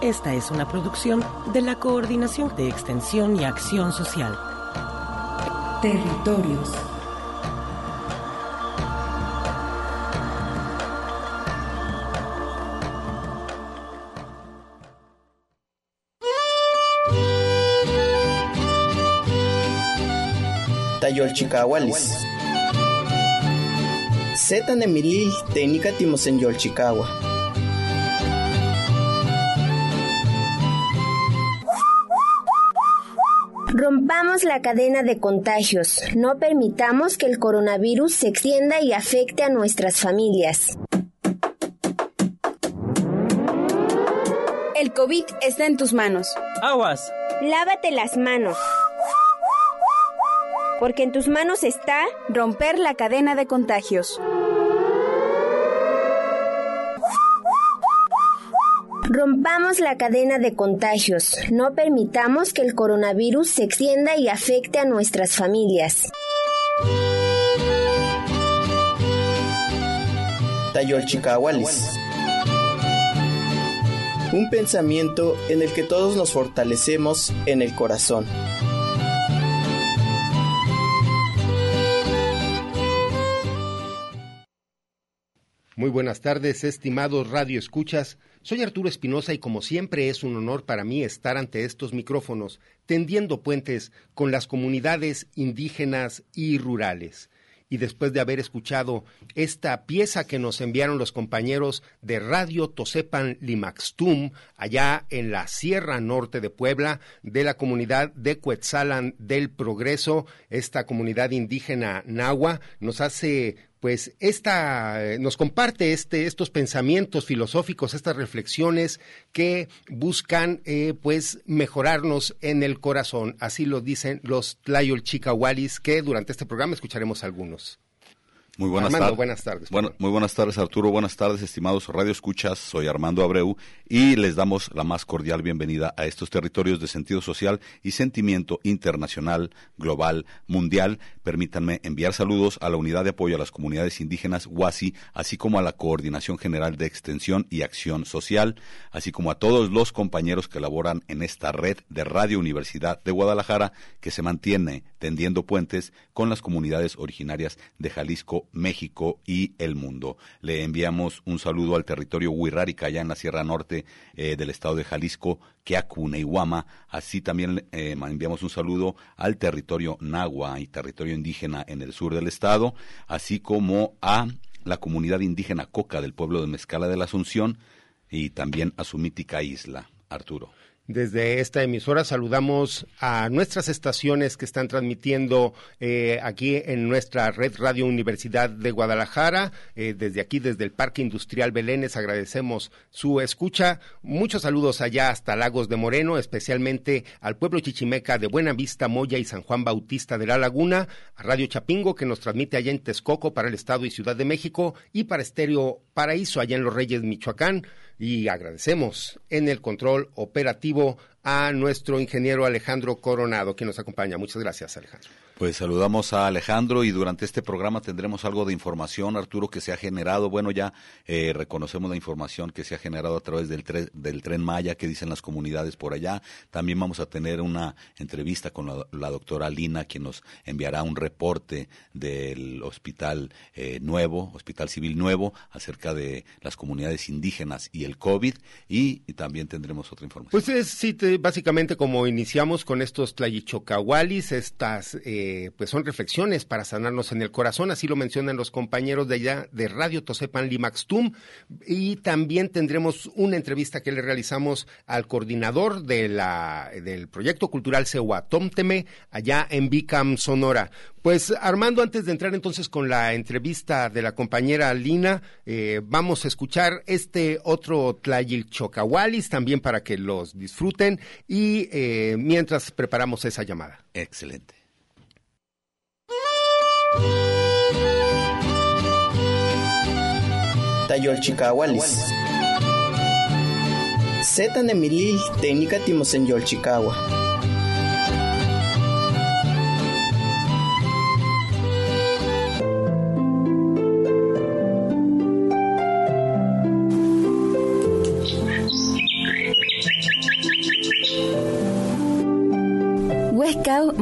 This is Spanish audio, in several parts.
Esta es una producción de la Coordinación de Extensión y Acción Social. Territorios. Tayolchicahualis. Zeta Nemilil técnica en Yolchicagua. La cadena de contagios. No permitamos que el coronavirus se extienda y afecte a nuestras familias. El COVID está en tus manos. Aguas. Lávate las manos. Porque en tus manos está romper la cadena de contagios. Rompamos la cadena de contagios. No permitamos que el coronavirus se extienda y afecte a nuestras familias. Un pensamiento en el que todos nos fortalecemos en el corazón. Muy buenas tardes, estimados Radio Escuchas. Soy Arturo Espinosa y como siempre es un honor para mí estar ante estos micrófonos, tendiendo puentes con las comunidades indígenas y rurales. Y después de haber escuchado esta pieza que nos enviaron los compañeros de Radio Tosepan Limaxtum, allá en la Sierra Norte de Puebla, de la comunidad de Cuetzalan del Progreso, esta comunidad indígena nahua, nos hace pues esta eh, nos comparte este estos pensamientos filosóficos, estas reflexiones que buscan eh, pues mejorarnos en el corazón, así lo dicen los Tlayol Chicahualis que durante este programa escucharemos algunos. Muy buenas Armando, tardes. buenas tardes. Bueno, muy buenas tardes, Arturo. Buenas tardes, estimados Radio Escuchas. Soy Armando Abreu y les damos la más cordial bienvenida a estos territorios de sentido social y sentimiento internacional, global, mundial. Permítanme enviar saludos a la Unidad de Apoyo a las Comunidades Indígenas, WASI, así como a la Coordinación General de Extensión y Acción Social, así como a todos los compañeros que laboran en esta red de Radio Universidad de Guadalajara que se mantiene tendiendo puentes con las comunidades originarias de Jalisco, México y el mundo. Le enviamos un saludo al territorio Huirrárica, allá en la Sierra Norte eh, del estado de Jalisco, Keaku, Neihuama. Así también eh, enviamos un saludo al territorio Nahua y territorio indígena en el sur del estado, así como a la comunidad indígena Coca del pueblo de Mezcala de la Asunción y también a su mítica isla, Arturo. Desde esta emisora saludamos a nuestras estaciones que están transmitiendo eh, aquí en nuestra red Radio Universidad de Guadalajara. Eh, desde aquí, desde el Parque Industrial Belénes, agradecemos su escucha. Muchos saludos allá hasta Lagos de Moreno, especialmente al pueblo chichimeca de Buenavista, Moya y San Juan Bautista de la Laguna, a Radio Chapingo que nos transmite allá en Texcoco para el Estado y Ciudad de México y para Estéreo Paraíso allá en Los Reyes, Michoacán y agradecemos en el control operativo a nuestro ingeniero Alejandro Coronado, que nos acompaña. Muchas gracias, Alejandro. Pues saludamos a Alejandro y durante este programa tendremos algo de información, Arturo, que se ha generado. Bueno, ya eh, reconocemos la información que se ha generado a través del, tre del tren Maya, que dicen las comunidades por allá. También vamos a tener una entrevista con la, la doctora Lina, quien nos enviará un reporte del hospital eh, nuevo, Hospital Civil Nuevo, acerca de las comunidades indígenas y el COVID. Y, y también tendremos otra información. Pues es, sí, te básicamente como iniciamos con estos tlayichocahualis, estas eh, pues son reflexiones para sanarnos en el corazón, así lo mencionan los compañeros de allá de Radio Tosepan Limaxtum, y también tendremos una entrevista que le realizamos al coordinador de la, del proyecto cultural Sehuatomteme, allá en Bicam, Sonora. Pues Armando, antes de entrar entonces con la entrevista de la compañera Lina, eh, vamos a escuchar este otro Tlayilchocahualis también para que los disfruten y eh, mientras preparamos esa llamada. Excelente. Tayolchicahualis. Zeta nemilil técnica timos en Yolchicahua.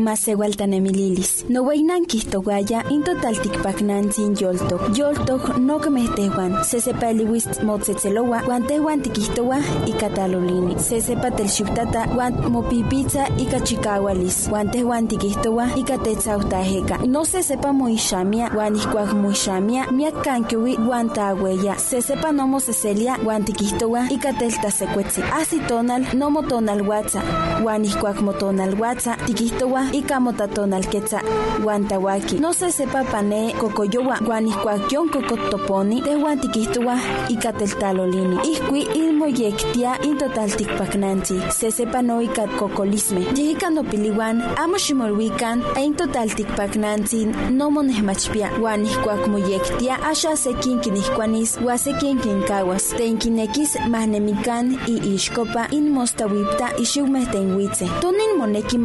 Huescao masewaltanemililis. No weinan kistoguaya into taltikpaknantzin yoltok. Yoltok no kemehtehuan. Se sepa liwis motzetzelowa. Guantehuan tikihtowa ika talolini. Se sepa telxiutata guan mopipitza ika chikahualis. Guantehuan tikihtowa ika tetzautaheka. No se sepa moixamia guan ihkuak moixamia miak kankiwi guan tahueya. Se sepa nomo seselia guan tikihtowa ika teltasecuetzi. Asi tonal nomo tonal watza. Guan ihkuak motonal watza tikihtowa ika motatonal ketza guan tawaki. No se sepa pane kokoyowa guan ihkuak yon kokotoponi tehuan tikihtowa ika teltalolini. Ihkui ilmo yektia intotal tikpaknanzi. Se sepa no ika kokolisme. Yehika no piliwan amo ximolwikan e intotal tikpaknanzi no monehmachpia guan ihkuak moyektia asha sekin kinihkuanis gua sekin kinkawas. Tenkinekis mahnemikan i ishkopa in mostawipta ixiumehtenwitze. Tonin moneki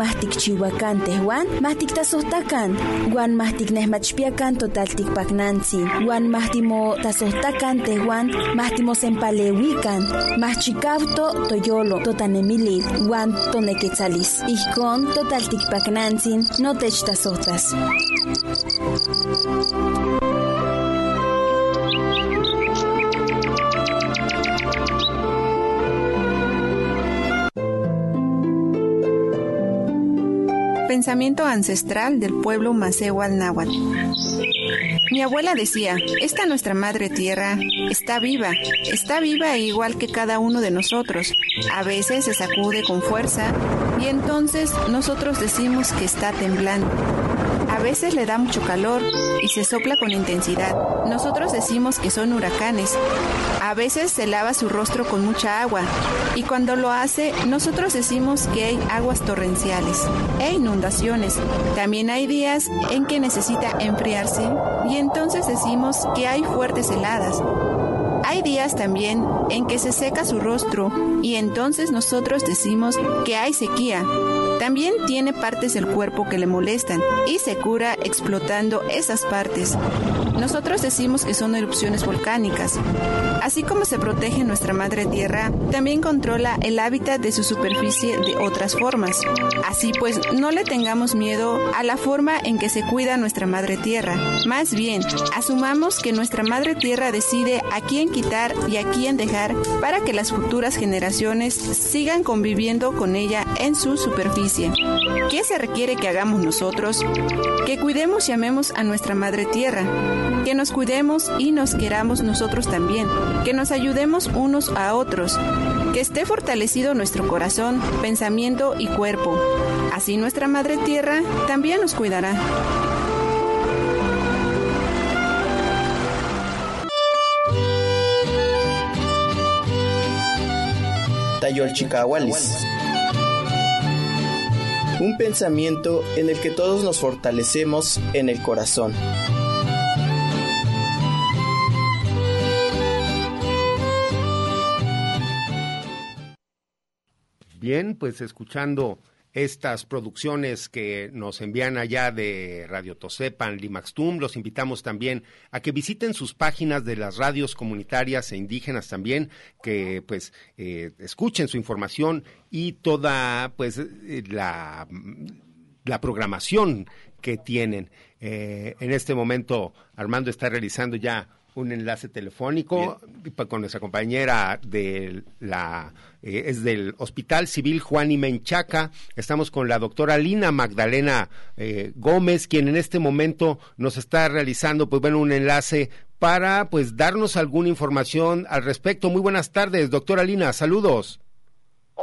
tehuan mahtiktasohtakan guan mahtiknehmachpiakan total tikpaknantzin guan mahtimo tasohtakan tehuan mahtimosempalewikan mahchikauto toyolo totanemilil guan toneketzalis ijkon total tikpaknantzin Pensamiento ancestral del pueblo Macehual Náhuatl. Mi abuela decía, esta nuestra madre tierra está viva, está viva e igual que cada uno de nosotros. A veces se sacude con fuerza y entonces nosotros decimos que está temblando. A veces le da mucho calor y se sopla con intensidad. Nosotros decimos que son huracanes. A veces se lava su rostro con mucha agua y cuando lo hace nosotros decimos que hay aguas torrenciales e inundaciones. También hay días en que necesita enfriarse y entonces decimos que hay fuertes heladas. Hay días también en que se seca su rostro y entonces nosotros decimos que hay sequía. También tiene partes del cuerpo que le molestan y se cura explotando esas partes. Nosotros decimos que son erupciones volcánicas. Así como se protege nuestra madre tierra, también controla el hábitat de su superficie de otras formas. Así pues, no le tengamos miedo a la forma en que se cuida nuestra madre tierra. Más bien, asumamos que nuestra madre tierra decide a quién quitar y a quién dejar para que las futuras generaciones sigan conviviendo con ella en su superficie. ¿Qué se requiere que hagamos nosotros? Que cuidemos y amemos a nuestra madre tierra, que nos cuidemos y nos queramos nosotros también, que nos ayudemos unos a otros, que esté fortalecido nuestro corazón, pensamiento y cuerpo. Así nuestra madre tierra también nos cuidará. Tayolchicahualis. Un pensamiento en el que todos nos fortalecemos en el corazón. Bien, pues escuchando estas producciones que nos envían allá de Radio Tosepan, Limaxtum. Los invitamos también a que visiten sus páginas de las radios comunitarias e indígenas también, que pues eh, escuchen su información y toda pues eh, la, la programación que tienen. Eh, en este momento Armando está realizando ya un enlace telefónico con nuestra compañera de la eh, es del Hospital Civil Juan y Menchaca. Estamos con la doctora Lina Magdalena eh, Gómez, quien en este momento nos está realizando, pues bueno, un enlace para pues darnos alguna información al respecto. Muy buenas tardes, doctora Lina, saludos.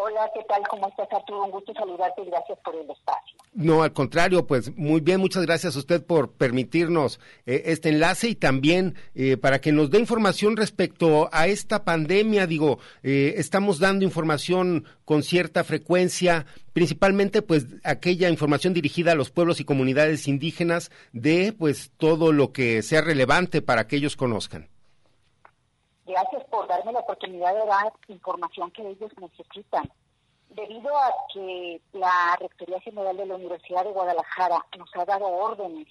Hola, ¿qué tal? ¿Cómo estás, Arturo? Un gusto saludarte y gracias por el espacio. No, al contrario, pues muy bien, muchas gracias a usted por permitirnos eh, este enlace y también eh, para que nos dé información respecto a esta pandemia. Digo, eh, estamos dando información con cierta frecuencia, principalmente pues aquella información dirigida a los pueblos y comunidades indígenas de pues todo lo que sea relevante para que ellos conozcan. Gracias por darme la oportunidad de dar información que ellos necesitan. Debido a que la Rectoría General de la Universidad de Guadalajara nos ha dado órdenes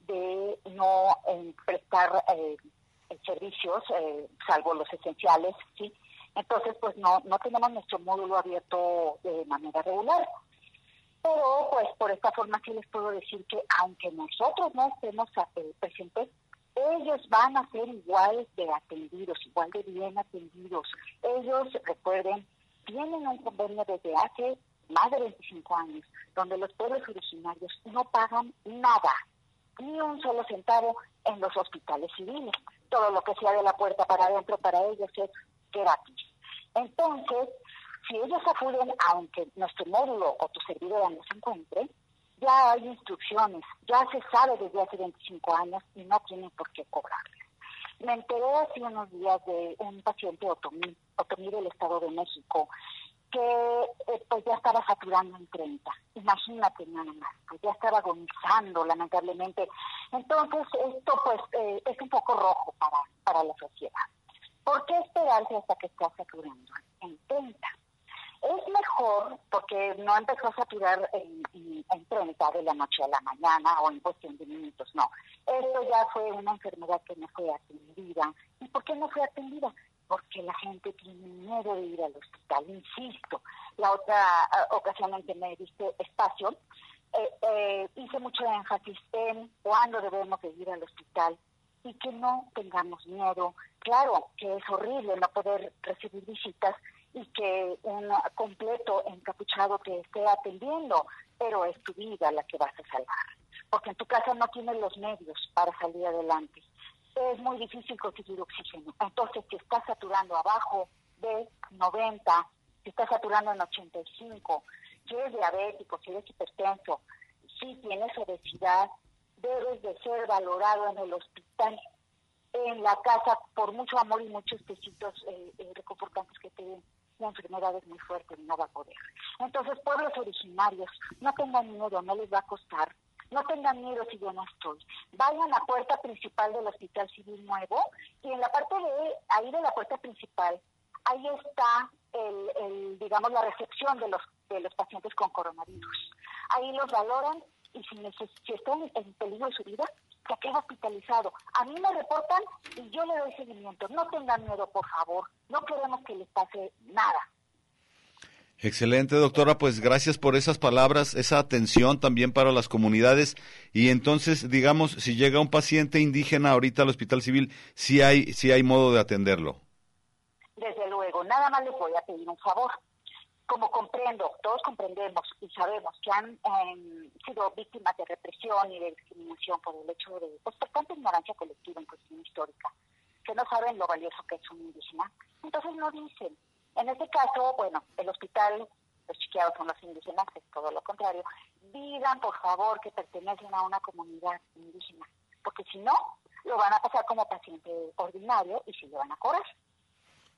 de no eh, prestar eh, servicios, eh, salvo los esenciales, ¿sí? Entonces, pues no, no tenemos nuestro módulo abierto de manera regular. Pero, pues por esta forma sí les puedo decir que aunque nosotros no estemos presentes, ellos van a ser igual de atendidos, igual de bien atendidos. Ellos, recuerden, tienen un convenio desde hace más de 25 años, donde los pueblos originarios no pagan nada, ni un solo centavo en los hospitales civiles. Todo lo que sea de la puerta para adentro para ellos es gratis. Entonces, si ellos acuden, aunque nuestro módulo o tu servidor no se encuentre, ya hay instrucciones, ya se sabe desde hace 25 años y no tienen por qué cobrarles. Me enteré hace unos días de un paciente otomí, otomí del Estado de México, que eh, pues ya estaba saturando en 30. Imagínate nada más, pues ya estaba agonizando lamentablemente. Entonces esto pues eh, es un poco rojo para, para la sociedad. ¿Por qué esperarse hasta que está saturando en 30? Es mejor porque no empezó a saturar en, en, 30 de la noche a la mañana o en cuestión de minutos, no. Esto ya fue una enfermedad que no fue atendida. ¿Y por qué no fue atendida? Porque la gente tiene miedo de ir al hospital, insisto. La otra ah, ocasión en que me diste espacio, eh, eh, hice mucho énfasis en cuándo debemos de ir al hospital y que no tengamos miedo. Claro que es horrible no poder recibir visitas, y que un completo encapuchado te esté atendiendo, pero es tu vida la que vas a salvar, porque en tu casa no tienes los medios para salir adelante. Es muy difícil conseguir oxígeno. Entonces, si estás saturando abajo de 90, si estás saturando en 85, si eres diabético, si eres hipertenso, si tienes obesidad, debes de ser valorado en el hospital, en la casa, por mucho amor y muchos besitos eh, eh, reconfortantes que te den la enfermedad es muy fuerte y no va a poder. Entonces, pueblos originarios, no tengan miedo, no les va a costar. No tengan miedo si yo no estoy. Vayan a la puerta principal del Hospital Civil Nuevo y en la parte de ahí de la puerta principal, ahí está el, el digamos la recepción de los de los pacientes con coronavirus. Ahí los valoran y si, si están en peligro de su vida, que queda hospitalizado. A mí me reportan y yo le doy seguimiento. No tengan miedo, por favor. No queremos que les pase nada. Excelente, doctora. Pues gracias por esas palabras, esa atención también para las comunidades. Y entonces, digamos, si llega un paciente indígena ahorita al Hospital Civil, sí hay, sí hay modo de atenderlo. Desde luego, nada más les voy a pedir un favor como comprendo, todos comprendemos y sabemos que han em, sido víctimas de represión y de discriminación por el hecho de, pues por tanta ignorancia colectiva en cuestión histórica, que no saben lo valioso que es un indígena, entonces no dicen. En este caso, bueno, el hospital, los chiqueados son los indígenas, es todo lo contrario, digan por favor que pertenecen a una comunidad indígena, porque si no, lo van a pasar como paciente ordinario y si lo van a cobrar.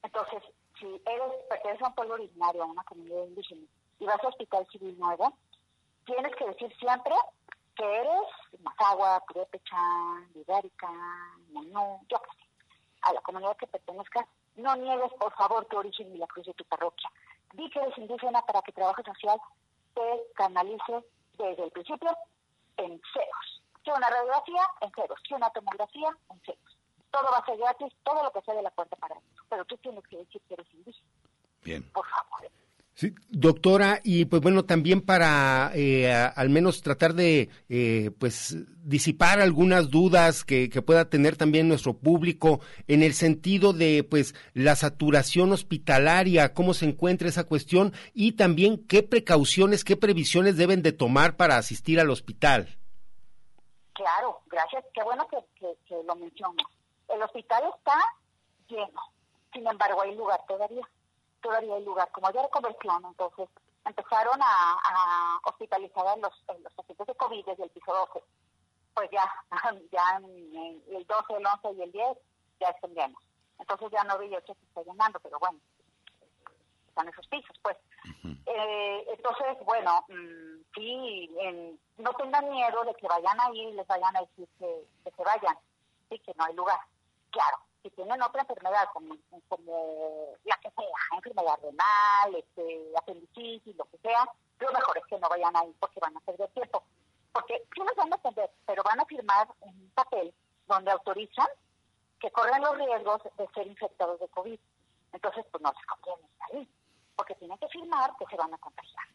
Entonces, si eres, perteneces a un pueblo originario, a una comunidad indígena, y vas a Hospital Civil Nuevo, tienes que decir siempre que eres Mazagua, Purépecha, Ibérica, Moñú, yo qué sé, a la comunidad que pertenezcas, no niegues, por favor, tu origen y la cruz de tu parroquia. Di que eres indígena para que trabajo social te canalice desde el principio en ceros. Que una radiografía en ceros, que una tomografía en ceros todo va a ser gratis, todo lo que sea de la puerta para eso. Pero tú tienes que decir que eres indígena. Bien. Por favor. Sí, doctora, y pues bueno, también para eh, al menos tratar de eh, pues disipar algunas dudas que, que, pueda tener también nuestro público en el sentido de pues la saturación hospitalaria, cómo se encuentra esa cuestión y también qué precauciones, qué previsiones deben de tomar para asistir al hospital. Claro, gracias, qué bueno que, que lo mencionas. El hospital está lleno, sin embargo hay lugar todavía todavía hay lugar. Como ya reconversión, entonces empezaron a, hospitalizar a los, los pacientes de COVID desde el piso 12. Pues ya, ya en, el 12, el 11 y el 10 ya están llenos. Entonces ya no veo que se está llenando, pero bueno, están esos pisos, pues. eh, entonces, bueno, mmm, sí, no tengan miedo de que vayan a ir y les vayan a decir que, que se vayan, sí, que no hay lugar. Claro, si tienen otra enfermedad como, como la que sea, enfermedad renal, este, apendicitis, lo que sea, lo mejor es que no vayan ahí porque van a perder tiempo. Porque sí nos van a atender, pero van a firmar un papel donde autorizan que corren los riesgos de ser infectados de COVID. Entonces, pues no les conviene estar ahí, porque tienen que firmar que se van a contagiar.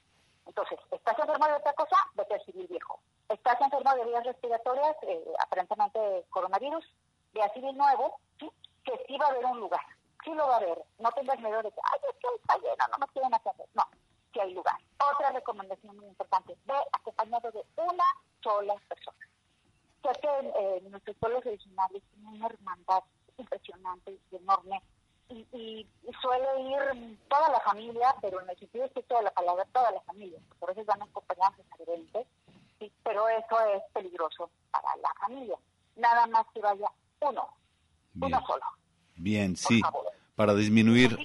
Entonces, ¿estás enfermo de otra cosa? Vete al civil viejo. ¿Estás enfermo de vías respiratorias? Eh, aparentemente coronavirus. Vía civil nuevo, ¿sí? que sí va a haber un lugar, sí lo va a haber. No tengas miedo de que, ay, es que está lleno, no me quieren atender. No, sí hay lugar. Otra recomendación muy importante, ve acompañado de una sola persona. Sé que eh, nuestros pueblos originarios tienen una hermandad impresionante y enorme y, suele ir toda la familia, pero en el sentido estricto de la palabra, toda la familia, por eso van acompañados diferentes, sí, pero eso es peligroso para la familia. Nada más que vaya uno, Bien. solo. Bien, sí, para disminuir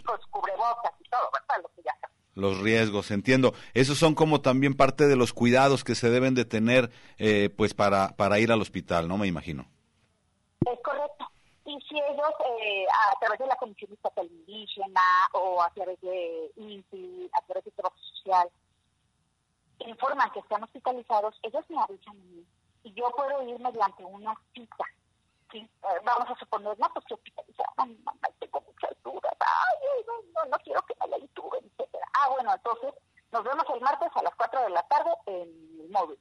los riesgos, entiendo. Esos son como también parte de los cuidados que se deben de tener eh, pues para, para ir al hospital, ¿no? Me imagino. Es correcto. Y si ellos, eh, a través de la Comisión Estatal Indígena o a través de INPI, a través de Trabajo Social, informan que están hospitalizados, ellos me avisan a mí. Y yo puedo ir mediante una cita sí, eh, vamos a suponer, no, pues que hospitalizaron, mamá, tengo muchas dudas, ay, no, no, no quiero que me la etcétera. Ah, bueno, entonces nos vemos el martes a las 4 de la tarde en el móvil.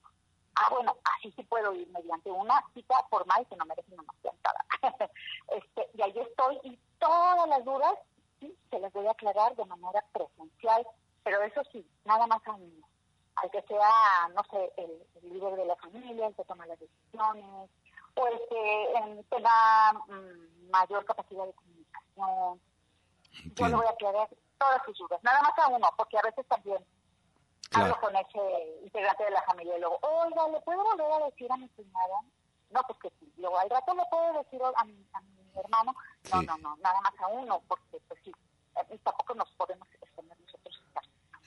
Ah, bueno, así sí puedo ir mediante una cita formal que no merece una plantada. este, y ahí estoy y todas las dudas sí, se las voy a aclarar de manera presencial, pero eso sí, nada más a mí. Al que sea, no sé, el, el líder de la familia, el que toma las decisiones, pues que tenga mm, mayor capacidad de comunicación. Yo le voy a aclarar todas sus dudas, nada más a uno, porque a veces también hablo con ese integrante de la familia y luego, oiga, ¿le puedo volver a decir a mi cuñada? No, pues que sí. Luego al rato le puedo decir a mi, a mi hermano, no, no, no, nada más a uno, porque pues sí, eh, tampoco nos podemos.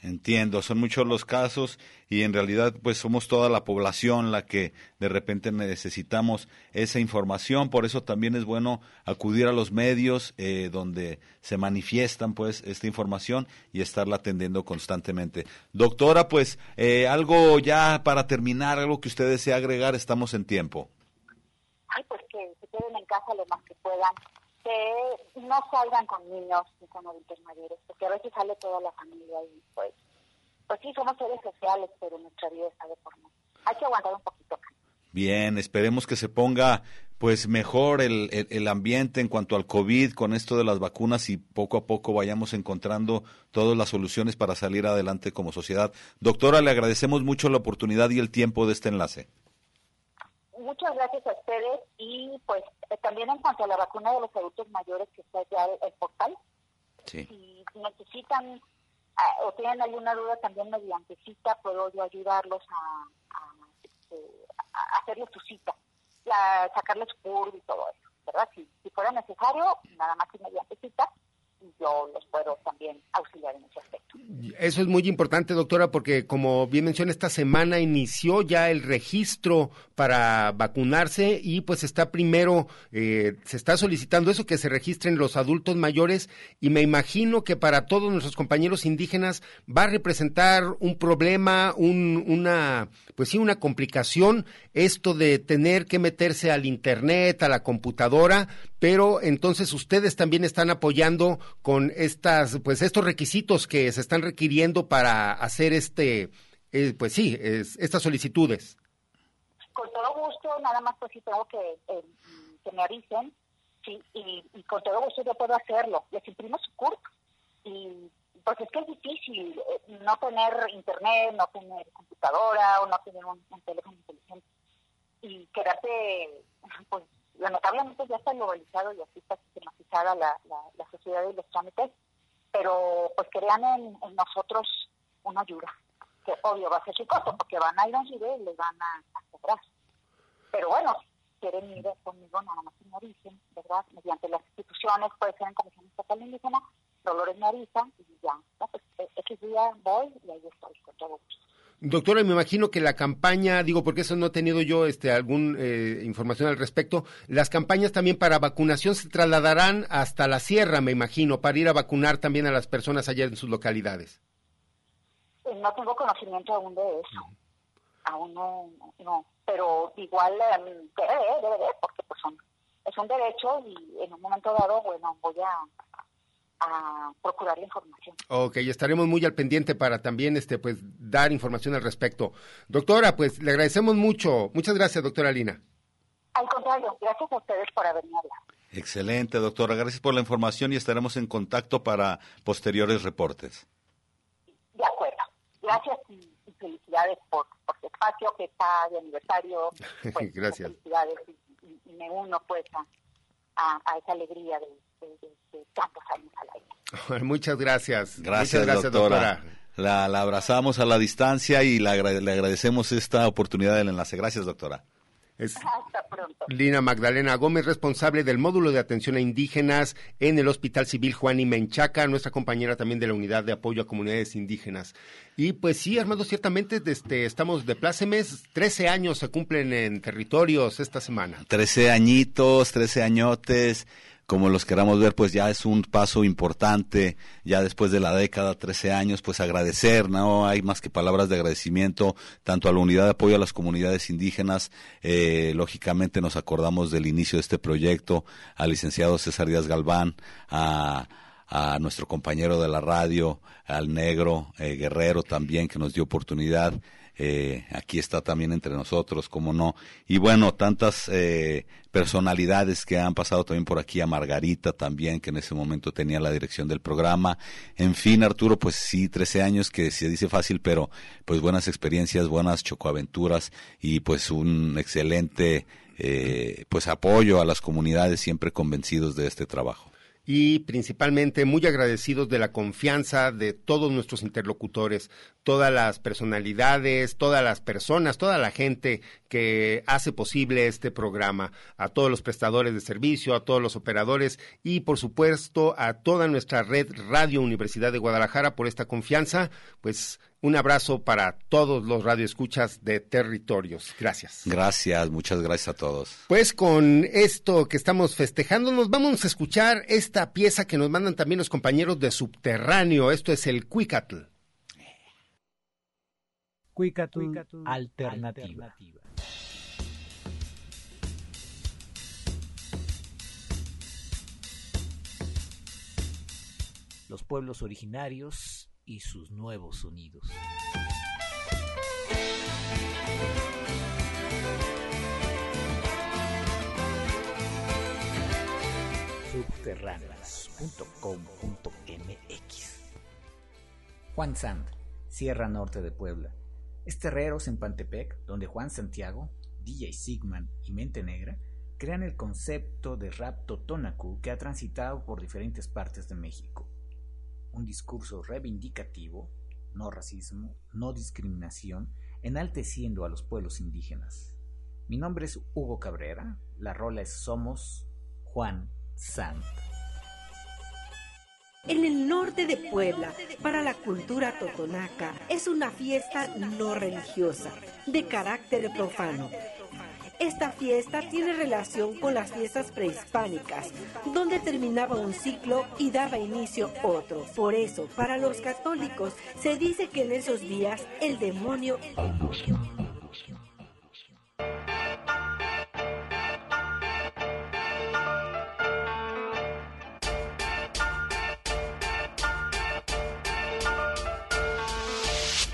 Entiendo, son muchos los casos y en realidad pues somos toda la población la que de repente necesitamos esa información, por eso también es bueno acudir a los medios eh, donde se manifiestan pues esta información y estarla atendiendo constantemente. Doctora, pues eh, algo ya para terminar, algo que usted desea agregar, estamos en tiempo. Ay, pues que se queden en casa lo más que puedan, que no salgan con niños ni con adultos mayores, porque a veces sale toda la familia y pues, pues sí, somos seres sociales, pero nuestra vida está de forma. Hay que aguantar un poquito Bien, esperemos que se ponga pues mejor el, el, ambiente en cuanto al COVID con esto de las vacunas y poco a poco vayamos encontrando todas las soluciones para salir adelante como sociedad. Doctora, le agradecemos mucho la oportunidad y el tiempo de este enlace muchas gracias a ustedes y pues eh, también en cuanto a la vacuna de los adultos mayores que está ya el, portal, si necesitan ah, o tienen alguna duda también mediante cita puedo yo ayudarlos a, a, este, hacerles su cita, a sacarles curva y todo eso, ¿verdad? Si, si fuera necesario, nada más que mediante cita, yo los puedo también auxiliar en ese aspecto. Eso es muy importante, doctora, porque como bien menciona, esta semana inició ya el registro para vacunarse y pues está primero, eh, se está solicitando eso, que se registren los adultos mayores y me imagino que para todos nuestros compañeros indígenas va a representar un problema, un, una, pues sí, una complicación esto de tener que meterse al Internet, a la computadora, pero entonces ustedes también están apoyando con estas, pues estos requisitos que se están requiriendo para hacer este, eh, pues sí, estas solicitudes. Con todo gusto, nada más pues si tengo que, eh, que me avisen, y, con todo gusto yo puedo hacerlo. Les imprimo su CURP y pues es que es difícil eh, no tener internet, no tener computadora o no tener un, teléfono inteligente y quedarte, pues lamentablemente ya está globalizado y así está sistematizada la, la, sociedad de los trámites, pero pues crean en, nosotros una ayuda, que obvio va a ser chicoso porque van a ir a un nivel y les van a, cobrar. Pero bueno, quieren ir conmigo, nada más me avisen, ¿verdad? Mediante las instituciones, puede ser en Comisión Estatal Indígena, Dolores avisan y ya, pues ese día voy y ahí estoy con todo gusto. Doctora, me imagino que la campaña, digo porque eso no he tenido yo este alguna eh, información al respecto, las campañas también para vacunación se trasladarán hasta la sierra, me imagino, para ir a vacunar también a las personas allá en sus localidades. Eh, no tengo conocimiento aún de eso, aún no, no, pero igual em, debe, debe, porque pues son, es un derecho y en un momento dado, bueno, voy a a procurar la información. Ok, estaremos muy al pendiente para también este pues dar información al respecto. Doctora, pues le agradecemos mucho. Muchas gracias, doctora Lina. Al contrario, gracias a ustedes por haberme hablado. Excelente, doctora. Gracias por la información y estaremos en contacto para posteriores reportes. De acuerdo. Gracias y, felicidades por, por su espacio que está de aniversario. Pues, gracias. Felicidades y, me uno pues a, a esa alegría de de, tantos años al aire. Muchas gracias. Gracias, doctora. La, abrazamos a la distancia y le agradecemos esta oportunidad del enlace. Gracias, doctora. Hasta pronto. Lina Magdalena Gómez, responsable del módulo de atención a indígenas en el Hospital Civil Juan y Menchaca, nuestra compañera también de la Unidad de Apoyo a Comunidades Indígenas. Y pues sí, Armando, ciertamente este, estamos de plácemes, 13 años se cumplen en territorios esta semana. 13 añitos, 13 añotes como los queramos ver, pues ya es un paso importante, ya después de la década, 13 años, pues agradecer, no hay más que palabras de agradecimiento, tanto a la unidad de apoyo a las comunidades indígenas, eh, lógicamente nos acordamos del inicio de este proyecto, al licenciado César Díaz Galván, a nuestro compañero de la radio, al negro eh, Guerrero también, que nos dio oportunidad eh, aquí está también entre nosotros, como no. Y bueno, tantas eh, personalidades que han pasado también por aquí, a Margarita también, que en ese momento tenía la dirección del programa. En fin, Arturo, pues sí, 13 años que se dice fácil, pero pues buenas experiencias, buenas chocoaventuras y pues un excelente eh, pues apoyo a las comunidades siempre convencidos de este trabajo y principalmente muy agradecidos de la confianza de todos nuestros interlocutores, todas las personalidades, todas las personas, toda la gente que hace posible este programa, a todos los prestadores de servicio, a todos los operadores y por supuesto a toda nuestra red Radio Universidad de Guadalajara por esta confianza, pues un abrazo para todos los radioescuchas de territorios. Gracias. Gracias, muchas gracias a todos. Pues con esto que estamos festejando, nos vamos a escuchar esta pieza que nos mandan también los compañeros de Subterráneo. Esto es el Cuicatl. Cuicatl, alternativa. Los pueblos originarios y sus nuevos sonidos. Juan Sand, Sierra Norte de Puebla. Es terreros en Pantepec, donde Juan Santiago, DJ Sigman y Mente Negra crean el concepto de rap totonacu que ha transitado por diferentes partes de México un discurso reivindicativo, no racismo, no discriminación, enalteciendo a los pueblos indígenas. Mi nombre es Hugo Cabrera, la rola es Somos Juan Sant. En el norte de Puebla, para la cultura totonaca, es una fiesta no religiosa, de carácter profano, esta fiesta tiene relación con las fiestas prehispánicas, donde terminaba un ciclo y daba inicio otro. Por eso, para los católicos, se dice que en esos días el demonio...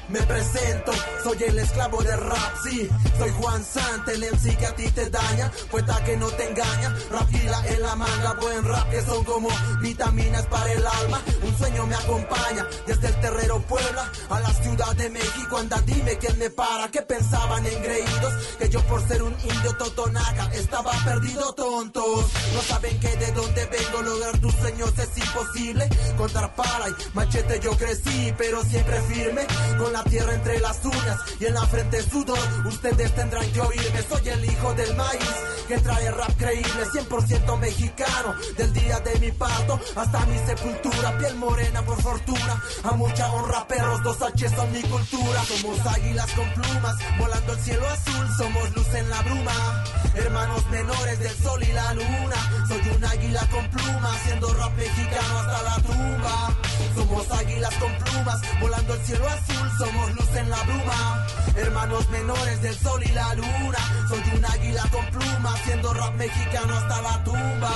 Me presento soy el esclavo de rap, sí. Soy Juan Sant, el MC que a ti te daña. Poeta que no te engaña, rapila en la manga. Buen rap que son como vitaminas para el alma. Un sueño me acompaña desde el terrero Puebla a la ciudad de México. Anda, dime quién me para. Que pensaban engreídos que yo por ser un indio totonaca estaba perdido, tontos. No saben que de dónde vengo, lograr tus sueños es imposible. Contar para y machete yo crecí, pero siempre firme. Con la tierra entre las uñas y en la frente sudor. Ustedes tendrán que oírme, soy el hijo del maíz que trae rap creíble, 100% mexicano. Del día de mi parto hasta mi sepultura, piel morena por fortuna. A mucha honra, perros, dos H son mi cultura. Somos águilas con plumas, volando el cielo azul, somos luz en la bruma. Hermanos menores del sol y la luna. Soy un águila con plumas, haciendo rap mexicano hasta la tumba. Somos águilas con plumas, volando el cielo azul, somos luz en la bruma. Hermanos menores del sol y la luna. Soy un águila con plumas, haciendo rap mexicano hasta la tumba.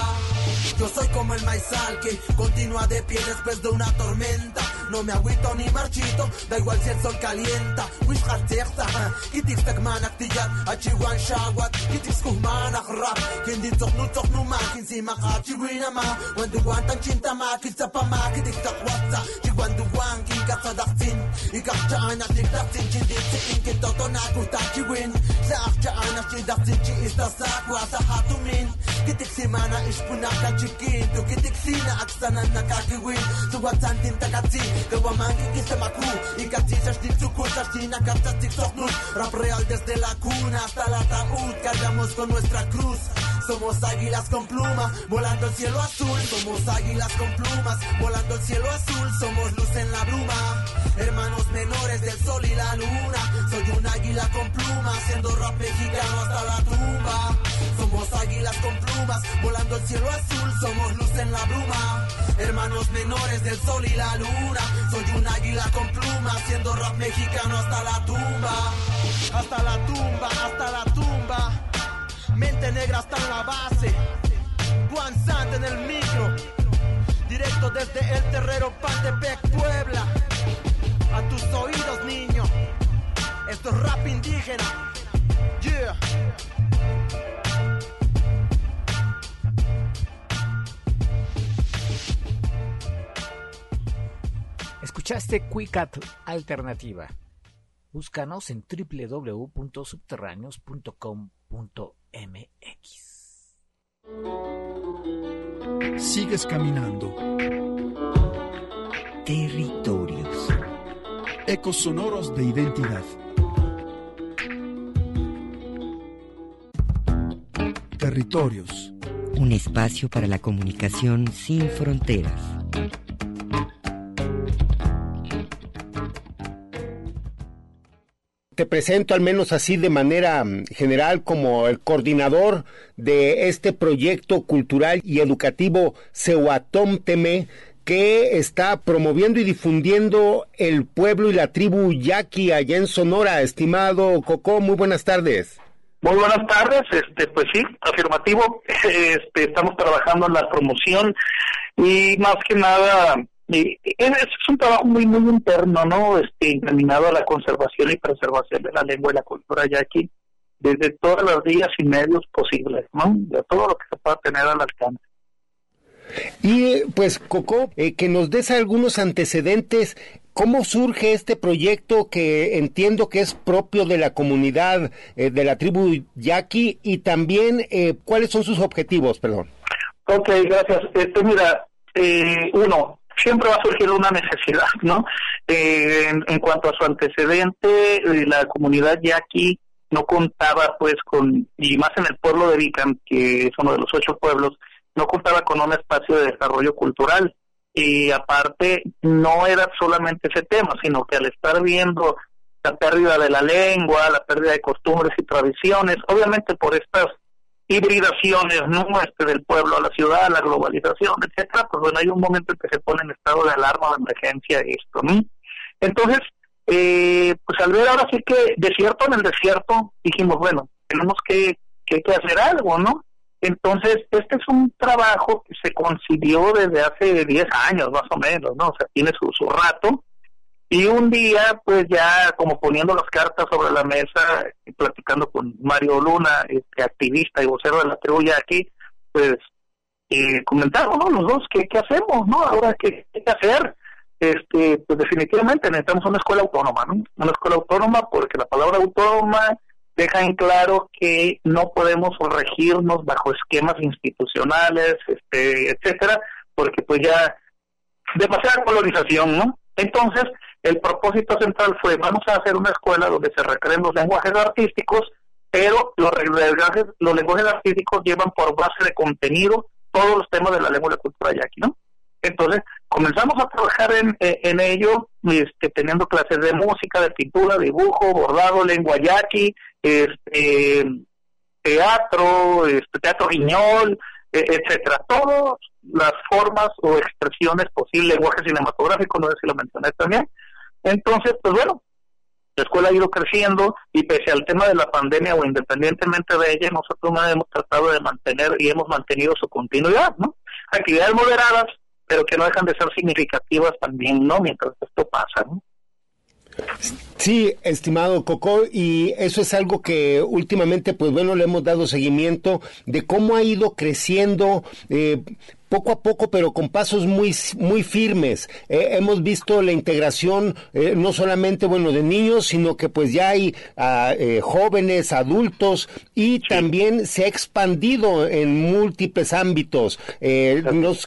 Yo soy como el maizal que continúa de pie después de una tormenta. no me agüito ni marchito, da igual si el sol calienta, wish hartierta, uh-huh. kitik tagmanak tigat, achiwan shawat, kitik skumanak rap, kindi toknu toknu ma, kinsi makachi winama, wandu wantan chinta ma, kitsa pa ma, kitik takwatsa, chigwandu wang, kinkatsadaktin, ikakchaanak tiktaktin, chinditsin, kitotonak utachiwin, saakchaanak chidaktin, chiistasak, wasa hatumin, kitik simana ishpunak kachikin, tu kitik sina, aksanan nakakiwin, tuwatsan tintakatsin, takatsi, gawa mangkikis sa maku. Ikatsi sa shdik tukul, sa shina kapsa tik soknul. Rap real desde la cuna hasta el ataúd, cargamos con nuestra cruz. Somos águilas con pluma, volando el cielo azul. Somos águilas con plumas, volando el cielo azul. Somos luz en la bruma, hermanos menores del sol y la luna. Soy un águila con pluma, haciendo rap mexicano hasta la tumba. Somos águilas con plumas, volando el cielo azul. Somos luz en la bruma, hermanos menores del sol y la luna. Soy un águila con pluma, haciendo rap mexicano hasta la tumba. Hasta la tumba, hasta la tumba. Mente negra hasta en la base. Juan en el micro. Directo desde el terrero Pantepec, Puebla. A tus oídos, niño. Esto es rap indígena. Yeah. Escuchaste Quicat Alternativa. Búscanos en www.subterráneos.com.mx. Sigues caminando. Territorios. Ecos sonoros de identidad. Territorios. Un espacio para la comunicación sin fronteras. Te presento al menos así de manera mm, general como el coordinador de este proyecto cultural y educativo Sehuatom Teme que está promoviendo y difundiendo el pueblo y la tribu yaqui allá en Sonora. Estimado Coco, muy buenas tardes. Muy buenas tardes, este, pues sí, afirmativo. Este, estamos trabajando en la promoción y más que nada y es, un trabajo muy muy interno, ¿no? Este, encaminado a la conservación y preservación de la lengua y la cultura yaqui desde todas las vías y medios posibles, ¿no? De todo lo que se pueda tener al alcance. Y pues, Coco, eh, que nos des algunos antecedentes. ¿Cómo surge este proyecto que entiendo que es propio de la comunidad eh, de la tribu yaqui y también eh, cuáles son sus objetivos, perdón? Ok, gracias. Este, mira, eh, uno, siempre va a surgir una necesidad, ¿no? Eh, en, cuanto a su antecedente, eh, la comunidad yaqui no contaba pues con, y más en el pueblo de Vicam, que es uno de los ocho pueblos, no contaba con un espacio de desarrollo cultural. Y aparte, no era solamente ese tema, sino que al estar viendo la pérdida de la lengua, la pérdida de costumbres y tradiciones, obviamente por estas hibridaciones ¿no? este, del pueblo a la ciudad, la globalización, etcétera, pues bueno, hay un momento en que se pone en estado de alarma de emergencia esto, ¿no? Entonces, eh, pues al ver ahora sí que desierto en el desierto, dijimos, bueno, tenemos que, que, que hacer algo, ¿no? Entonces, este es un trabajo que se concibió desde hace 10 años más o menos, ¿no? O sea, tiene su, su rato, Y un día, pues ya como poniendo las cartas sobre la mesa, platicando con Mario Luna, este activista y vocero de la tribu aquí, pues eh, comentaron, ¿no? Los dos, ¿qué, ¿qué hacemos, no? Ahora, ¿qué, ¿qué hay que hacer? Este, pues definitivamente necesitamos una escuela autónoma, ¿no? Una escuela autónoma porque la palabra autónoma deja en claro que no podemos regirnos bajo esquemas institucionales, este, etcétera, porque pues ya demasiada colonización, ¿no? Entonces, el propósito central fue, vamos a hacer una escuela donde se recreen los lenguajes artísticos, pero los lenguajes, los lenguajes artísticos llevan por base de contenido todos los temas de la lengua y la cultura yaqui, ¿no? Entonces, comenzamos a trabajar en, en ello, este, teniendo clases de música, de pintura, dibujo, bordado, lengua yaqui, este, teatro, este, teatro guiñol, e, etcétera. Todas las formas o expresiones posibles, lenguaje cinematográfico, no sé si lo mencioné también. Entonces, pues bueno, la escuela ha ido creciendo y pese al tema de la pandemia o independientemente de ella, nosotros no hemos tratado de mantener y hemos mantenido su continuidad, ¿no? Actividades moderadas, pero que no dejan de ser significativas también, ¿no? Mientras esto pasa, ¿no? Sí, estimado Coco, y eso es algo que últimamente, pues bueno, le hemos dado seguimiento de cómo ha ido creciendo eh, poco a poco, pero con pasos muy, muy firmes. Eh, hemos visto la integración eh, no solamente, bueno, de niños, sino que pues ya hay ah, eh, jóvenes, adultos y también se ha expandido en múltiples ámbitos,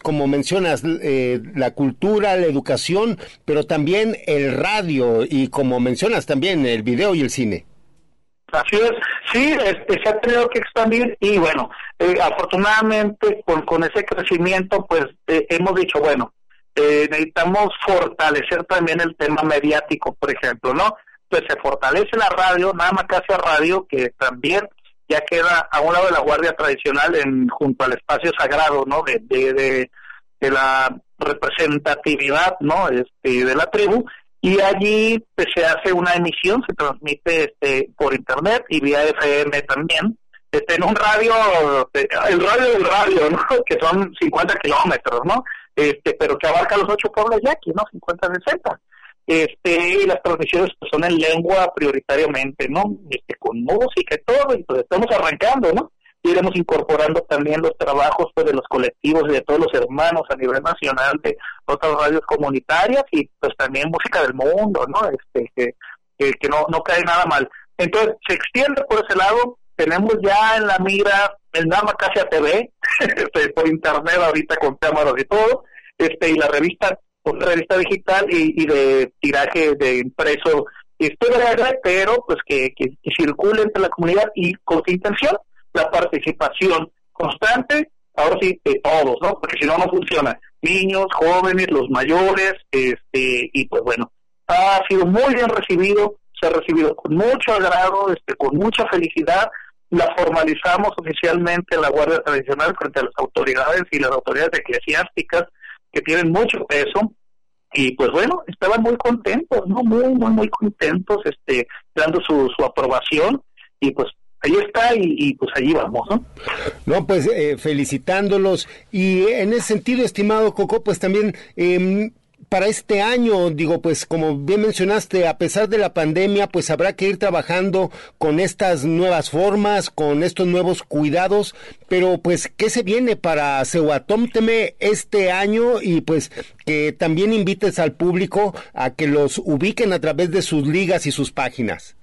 como mencionas, la cultura, la educación, pero también el radio y como mencionas también el video y el cine. Así es, sí, este, se ha tenido que expandir y bueno, eh, afortunadamente con, con ese crecimiento pues eh, hemos dicho, bueno, eh, necesitamos fortalecer también el tema mediático, por ejemplo, ¿no? Pues se fortalece la radio, nada más que hace radio, que también ya queda a un lado de la guardia tradicional en junto al espacio sagrado, ¿no? De, de, de, de la representatividad, ¿no? Este, de la tribu y allí pues, se hace una emisión, se transmite este, por internet y vía FM también, este, en un radio, eh, el radio del radio, ¿no? que son 50 kilómetros, ¿no? Este, pero que abarca los ocho pueblos ya aquí, ¿no? 50, 60. Este, y las transmisiones pues, son en lengua prioritariamente, ¿no? Este, con música y todo, y pues estamos arrancando, ¿no? Iremos incorporando también los trabajos pues, de los colectivos y de todos los hermanos a nivel nacional de otras radios comunitarias y pues también música del mundo, ¿no? Este, que, que, no, no cae nada mal. Entonces, se extiende por ese lado, tenemos ya en la mira el Nama Casia TV, este, por internet ahorita con cámaras y todo, este, y la revista, otra revista digital y, y de tiraje de impreso, breve, pero pues que, que, que circule entre la comunidad y con intención la participación constante, ahora sí, de todos, ¿no? Porque si no, no funciona. Niños, jóvenes, los mayores, este, y pues bueno, ha sido muy bien recibido, se ha recibido con mucho agrado, este, con mucha felicidad. La formalizamos oficialmente en la Guardia Tradicional frente a las autoridades y las autoridades eclesiásticas que tienen mucho peso y pues bueno, estaban muy contentos, ¿no? Muy, muy, muy contentos, este, dando su, su aprobación y pues ahí está y, pues allí vamos, ¿no? No, pues eh, felicitándolos y en ese sentido, estimado Coco, pues también... Eh, para este año, digo, pues como bien mencionaste, a pesar de la pandemia, pues habrá que ir trabajando con estas nuevas formas, con estos nuevos cuidados, pero pues, ¿qué se viene para Cehuatómteme este año? Y pues que también invites al público a que los ubiquen a través de sus ligas y sus páginas.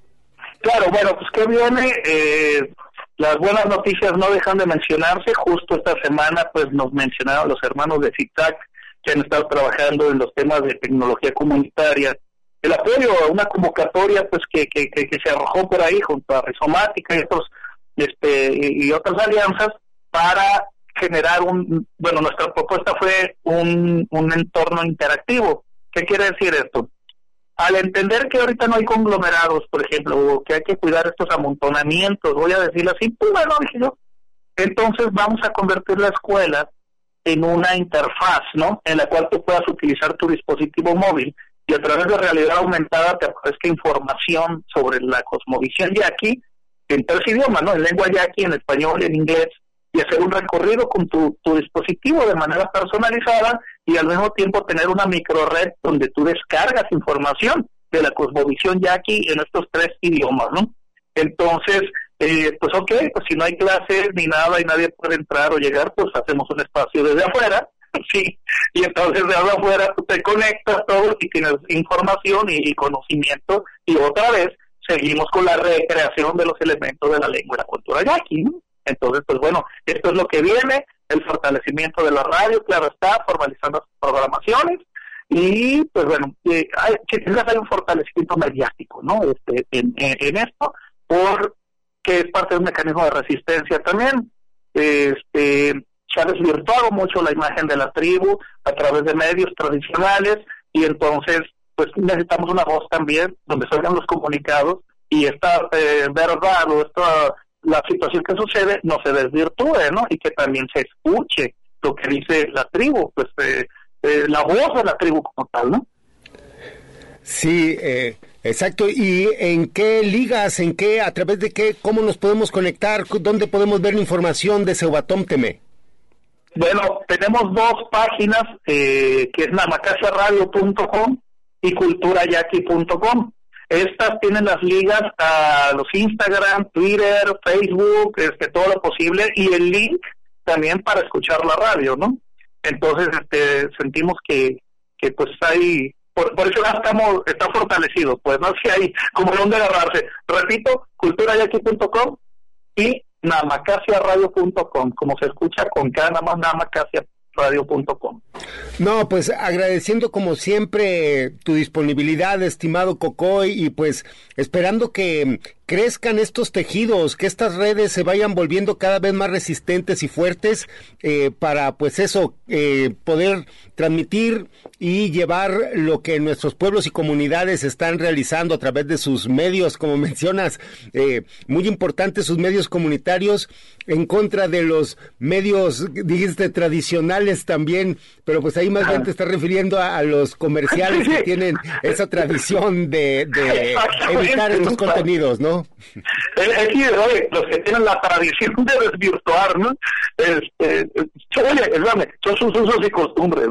Claro, bueno, pues que viene, eh, las buenas noticias no dejan de mencionarse, justo esta semana pues nos mencionaron los hermanos de CITAC que han estado trabajando en los temas de tecnología comunitaria, el apoyo a una convocatoria pues que, que, que, se arrojó por ahí junto a Rizomática y otros este y otras alianzas para generar un bueno nuestra propuesta fue un, un entorno interactivo. ¿qué quiere decir esto? Al entender que ahorita no hay conglomerados, por ejemplo, que hay que cuidar estos amontonamientos, voy a decirlo así, pues bueno, dije entonces vamos a convertir la escuela en una interfaz, ¿no? En la cual tú puedas utilizar tu dispositivo móvil y a través de realidad aumentada te aparezca información sobre la cosmovisión yaqui en tres idiomas, ¿no? En lengua yaqui, en español, en inglés y hacer un recorrido con tu dispositivo de manera personalizada y al mismo tiempo tener una micro red donde tú descargas información de la cosmovisión yaqui en estos tres idiomas, ¿no? Entonces, eh, pues ok, pues si no hay clases ni nada y nadie puede entrar o llegar, pues hacemos un espacio desde afuera, sí, y entonces desde afuera tú te conectas todo y tienes información y, conocimiento y otra vez seguimos con la recreación de los elementos de la lengua y la cultura yaqui, ¿no? Entonces, pues bueno, esto es lo que viene, el fortalecimiento de la radio, claro está, formalizando las programaciones, y pues bueno, eh, hay, hay un fortalecimiento mediático, ¿no? Este, en, en, esto, porque es parte de un mecanismo de resistencia también. Este, se ha desvirtuado mucho la imagen de la tribu a través de medios tradicionales y entonces pues necesitamos una voz también donde salgan los comunicados y esta eh, verdad o esta la situación que sucede no se desvirtúe, ¿no? Y que también se escuche lo que dice la tribu, pues eh, eh, la voz de la tribu como tal, ¿no? Sí, eh, exacto. ¿Y en qué ligas, en qué, a través de qué, cómo nos podemos conectar, dónde podemos ver la información de Teme? Bueno, tenemos dos páginas, eh, que es namacasiaradio.com y culturayaki.com. Estas tienen las ligas a los Instagram, Twitter, Facebook, este, todo lo posible y el link también para escuchar la radio, ¿no? Entonces, este, sentimos que, que pues hay, por, eso estamos, está fortalecido, pues no sé hay como donde agarrarse. Repito, culturayaki.com y namacasiaradio.com, como se escucha con cada nada más namacasia radio.com. No, pues agradeciendo como siempre tu disponibilidad, estimado Cocoy, y pues esperando que crezcan estos tejidos, que estas redes se vayan volviendo cada vez más resistentes y fuertes eh, para pues eso, eh, poder transmitir y llevar lo que nuestros pueblos y comunidades están realizando a través de sus medios, como mencionas, eh, muy importantes sus medios comunitarios en contra de los medios, dijiste, tradicionales también, pero pues ahí más bien te estás refiriendo a, los comerciales que tienen esa tradición de, de evitar estos contenidos, ¿no? Aquí, oye, los que tienen la tradición de desvirtuar, ¿no? Este, oye, son sus usos y costumbres.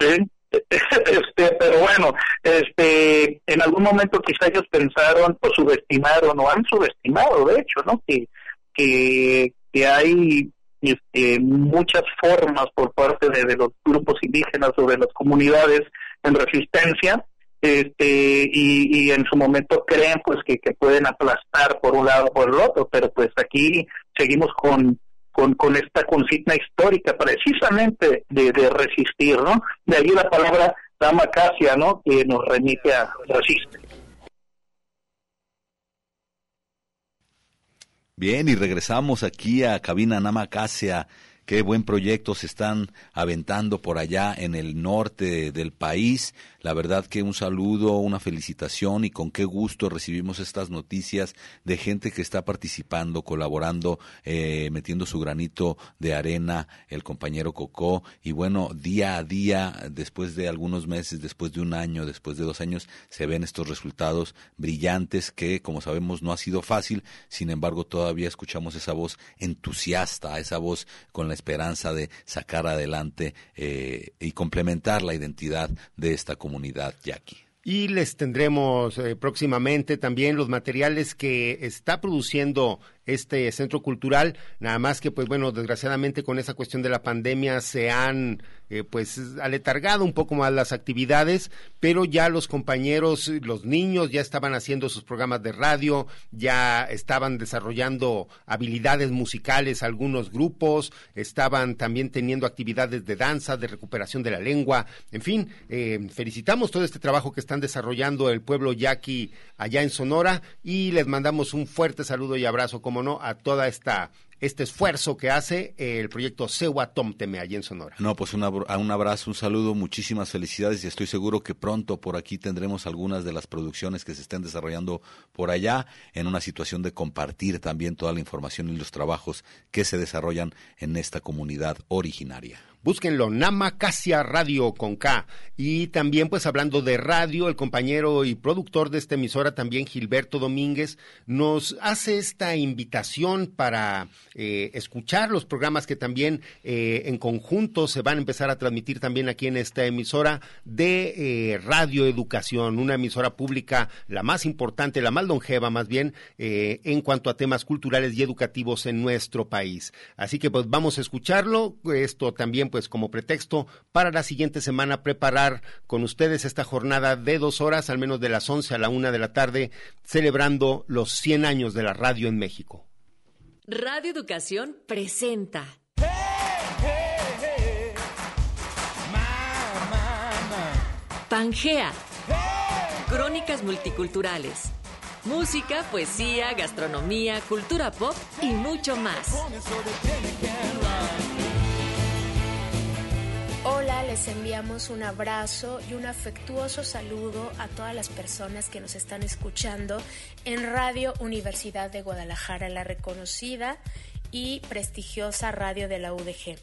Este, pero bueno, este, en algún momento quizá ellos pensaron o subestimaron o han subestimado, de hecho, ¿no? Que, que, que hay este, muchas formas por parte de, de, los grupos indígenas o de las comunidades en resistencia este y, y en su momento creen pues que, que pueden aplastar por un lado o por el otro pero pues aquí seguimos con con, con esta consigna histórica precisamente de, de resistir no de ahí la palabra dama casia no que nos remite a resiste Bien, y regresamos aquí a Cabina Namacasia qué buen proyecto se están aventando por allá en el norte del país. La verdad que un saludo, una felicitación y con qué gusto recibimos estas noticias de gente que está participando, colaborando, eh, metiendo su granito de arena, el compañero Cocó. Y bueno, día a día, después de algunos meses, después de un año, después de dos años, se ven estos resultados brillantes que, como sabemos, no ha sido fácil. Sin embargo, todavía escuchamos esa voz entusiasta, esa voz con la esperanza de sacar adelante eh, y complementar la identidad de esta comunidad yaqui. Y les tendremos eh, próximamente también los materiales que está produciendo este centro cultural, nada más que pues bueno, desgraciadamente con esa cuestión de la pandemia se han eh, pues aletargado un poco más las actividades, pero ya los compañeros, los niños ya estaban haciendo sus programas de radio, ya estaban desarrollando habilidades musicales algunos grupos, estaban también teniendo actividades de danza, de recuperación de la lengua, en fin, eh, felicitamos todo este trabajo que están desarrollando el pueblo yaqui allá en Sonora y les mandamos un fuerte saludo y abrazo como no, a toda esta este esfuerzo que hace el proyecto Sewa Tomteme allí en Sonora. No, pues un, abrazo, un saludo, muchísimas felicidades y estoy seguro que pronto por aquí tendremos algunas de las producciones que se estén desarrollando por allá en una situación de compartir también toda la información y los trabajos que se desarrollan en esta comunidad originaria. Búsquenlo, Namacasia Radio con K. Y también, pues hablando de radio, el compañero y productor de esta emisora, también Gilberto Domínguez, nos hace esta invitación para eh, escuchar los programas que también eh, en conjunto se van a empezar a transmitir también aquí en esta emisora de Radio Educación, una emisora pública la más importante, la más longeva más bien, en cuanto a temas culturales y educativos en nuestro país. Así que pues vamos a escucharlo, esto también pues como pretexto para la siguiente semana preparar con ustedes esta jornada de dos horas, al menos de las 11 a la una de la tarde, celebrando los 100 años de la radio en México. Radio Educación presenta. Pangea. Crónicas multiculturales. Música, poesía, gastronomía, cultura pop y mucho más. Hola, les enviamos un abrazo y un afectuoso saludo a todas las personas que nos están escuchando en Radio Universidad de Guadalajara, la reconocida y prestigiosa radio de la UDG.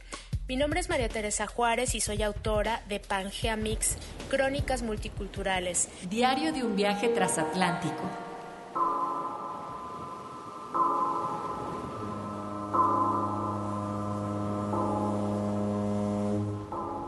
Mi nombre es María Teresa Juárez y soy autora de Pangea Mix, Crónicas Multiculturales. Diario de un viaje transatlántico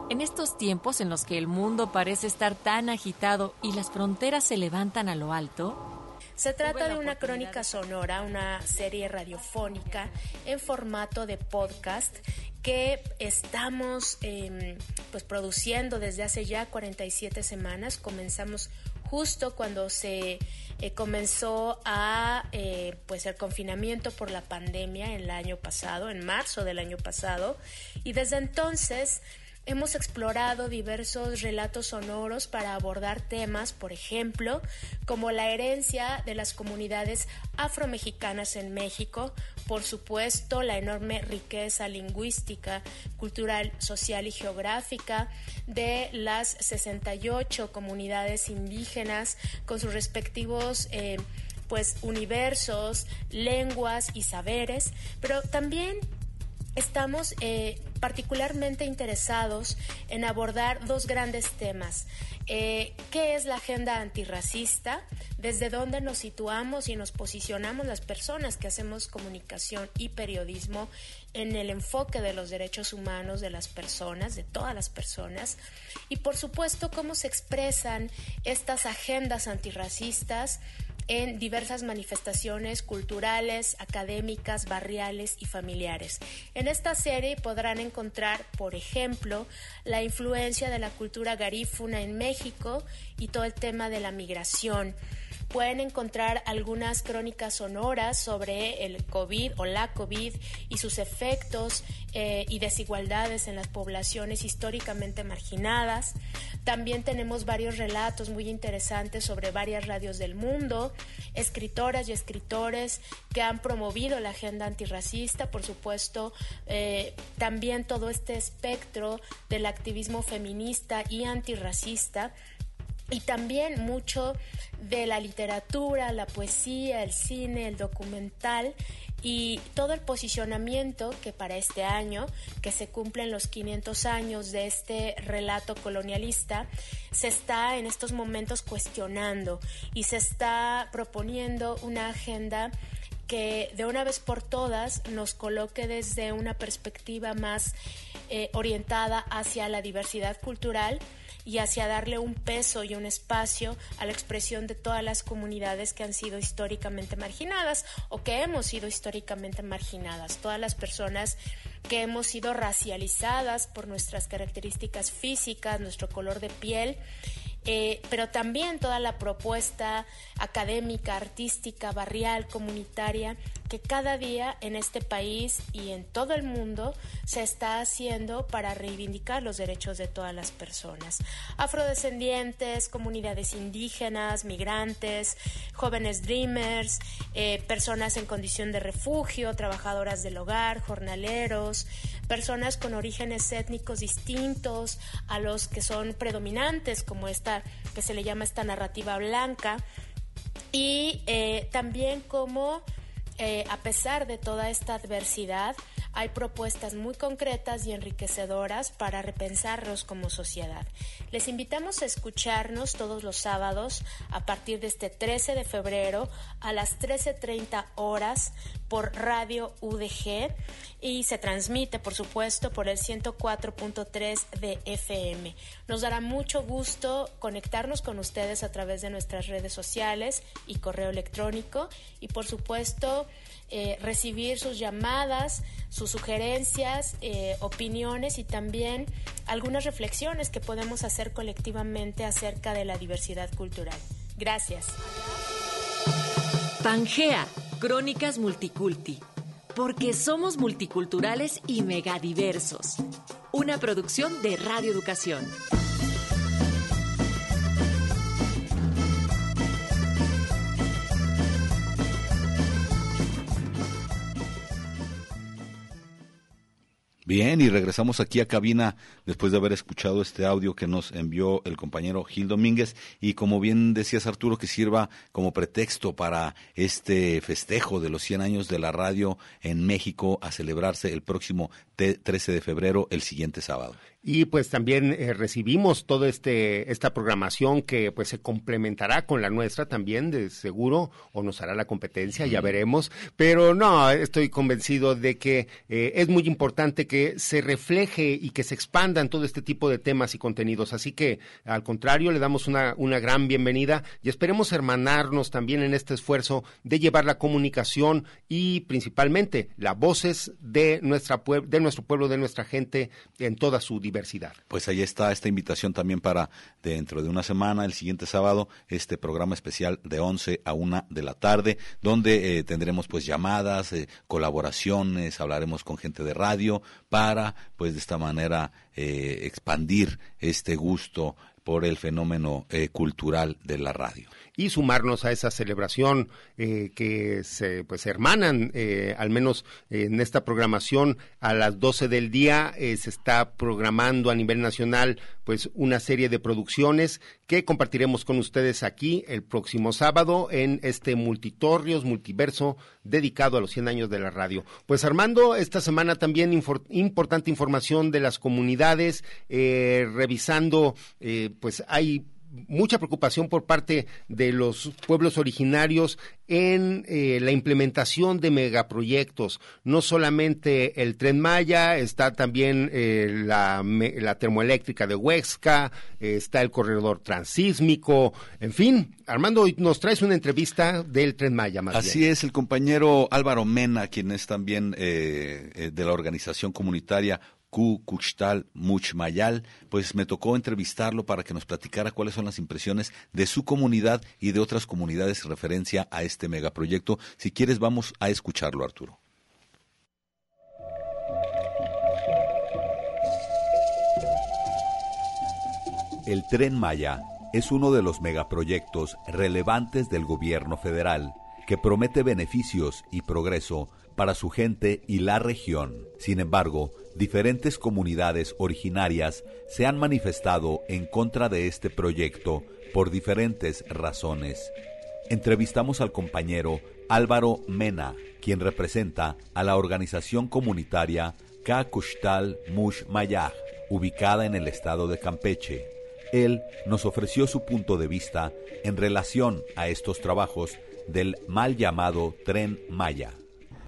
En estos tiempos en los que el mundo parece estar tan agitado y las fronteras se levantan a lo alto, se trata de una crónica sonora, una serie radiofónica en formato de podcast que estamos em, pues produciendo desde hace ya 47 semanas. Comenzamos justo cuando se eh, comenzó a eh, pues el confinamiento por la pandemia el año pasado, en marzo del año pasado, y desde entonces Hemos explorado diversos relatos sonoros para abordar temas, por ejemplo, como la herencia de las comunidades afromexicanas en México, por supuesto, la enorme riqueza lingüística, cultural, social y geográfica de las 68 comunidades indígenas con sus respectivos eh, pues universos, lenguas y saberes, pero también estamos eh, particularmente interesados en abordar dos grandes temas. Eh, ¿Qué es la agenda antirracista? ¿Desde dónde nos situamos y nos posicionamos las personas que hacemos comunicación y periodismo en el enfoque de los derechos humanos de las personas, de todas las personas? Y por supuesto, cómo se expresan estas agendas antirracistas en diversas manifestaciones culturales, académicas, barriales y familiares. En esta serie podrán encontrar, por ejemplo, la influencia de la cultura garífuna en México y todo el tema de la migración pueden encontrar algunas crónicas sonoras sobre el COVID o la COVID y sus efectos eh, y desigualdades en las poblaciones históricamente marginadas. También tenemos varios relatos muy interesantes sobre varias radios del mundo, escritoras y escritores que han promovido la agenda antirracista, por supuesto, eh, también todo este espectro del activismo feminista y antirracista y también mucho de la literatura, la poesía, el cine, el documental y todo el posicionamiento que para este año, que se cumplen los 500 años de este relato colonialista, se está en estos momentos cuestionando y se está proponiendo una agenda que de una vez por todas nos coloque desde una perspectiva más eh, orientada hacia la diversidad cultural y hacia darle un peso y un espacio a la expresión de todas las comunidades que han sido históricamente marginadas o que hemos sido históricamente marginadas, todas las personas que hemos sido racializadas por nuestras características físicas, nuestro color de piel eh, pero también toda la propuesta académica, artística, barrial, comunitaria, que cada día en este país y en todo el mundo se está haciendo para reivindicar los derechos de todas las personas. Afrodescendientes, comunidades indígenas, migrantes, jóvenes dreamers, eh, personas en condición de refugio, trabajadoras del hogar, jornaleros, personas con orígenes étnicos distintos a los que son predominantes, como esta que se le llama esta narrativa blanca, y eh, también como eh, a pesar de toda esta adversidad, hay propuestas muy concretas y enriquecedoras para repensarnos como sociedad. Les invitamos a escucharnos todos los sábados a partir de este 13 de febrero a las 13.30 horas por Radio UDG y se transmite, por supuesto, por el 104.3 de FM. Nos dará mucho gusto conectarnos con ustedes a través de nuestras redes sociales y correo electrónico y, por supuesto, eh, recibir sus llamadas, sus sugerencias, eh, opiniones y también algunas reflexiones que podemos hacer colectivamente acerca de la diversidad cultural. Gracias. Pangea, Crónicas Multiculti. Porque somos multiculturales y megadiversos. Una producción de Radio Educación. Bien, y regresamos aquí a cabina después de haber escuchado este audio que nos envió el compañero Gil Domínguez. Y como bien decías Arturo, que sirva como pretexto para este festejo de los 100 años de la radio en México a celebrarse el próximo 13 de febrero, el siguiente sábado y pues también eh, recibimos toda este esta programación que pues se complementará con la nuestra también de seguro o nos hará la competencia ya veremos. Pero no estoy convencido de que eh, es muy importante que se refleje y que se expandan todo este tipo de temas y contenidos. Así que al contrario le damos una una gran bienvenida y esperemos hermanarnos también en este esfuerzo de llevar la comunicación y principalmente las voces de nuestra de nuestro pueblo de nuestra gente en toda su Pues ahí está esta invitación también para dentro de una semana, el siguiente sábado, este programa especial de 11 a 1 de la tarde, donde eh, tendremos pues llamadas, eh, colaboraciones, hablaremos con gente de radio para pues de esta manera eh, expandir este gusto por el fenómeno cultural de la radio y sumarnos a esa celebración eh, que se pues hermanan eh, al menos en esta programación a las 12 del día eh, se está programando a nivel nacional pues una serie de producciones que compartiremos con ustedes aquí el próximo sábado en este multitorrios multiverso dedicado a los 100 años de la radio. Pues Armando, esta semana también importante información de las comunidades, revisando, pues hay mucha preocupación por parte de los pueblos originarios en eh, la implementación de megaproyectos. No solamente el tren Maya, está también eh, la, termoeléctrica de Huexca, está el corredor transísmico, en fin. Armando, hoy nos traes una entrevista del tren Maya. Más Así es, el compañero Álvaro Mena, quien es también eh, de la organización comunitaria Q. Kuchtal Muchmayal, pues me tocó entrevistarlo para que nos platicara cuáles son las impresiones de su comunidad y de otras comunidades en referencia a este megaproyecto. Si quieres, vamos a escucharlo, Arturo. El tren Maya es uno de los megaproyectos relevantes del gobierno federal que promete beneficios y progreso para su gente y la región. Sin embargo, diferentes comunidades originarias se han manifestado en contra de este proyecto por diferentes razones. Entrevistamos al compañero Álvaro Mena, quien representa a la organización comunitaria Kakushtal Mush Mayaj, ubicada en el estado de Campeche. Él nos ofreció su punto de vista en relación a estos trabajos del mal llamado Tren Maya.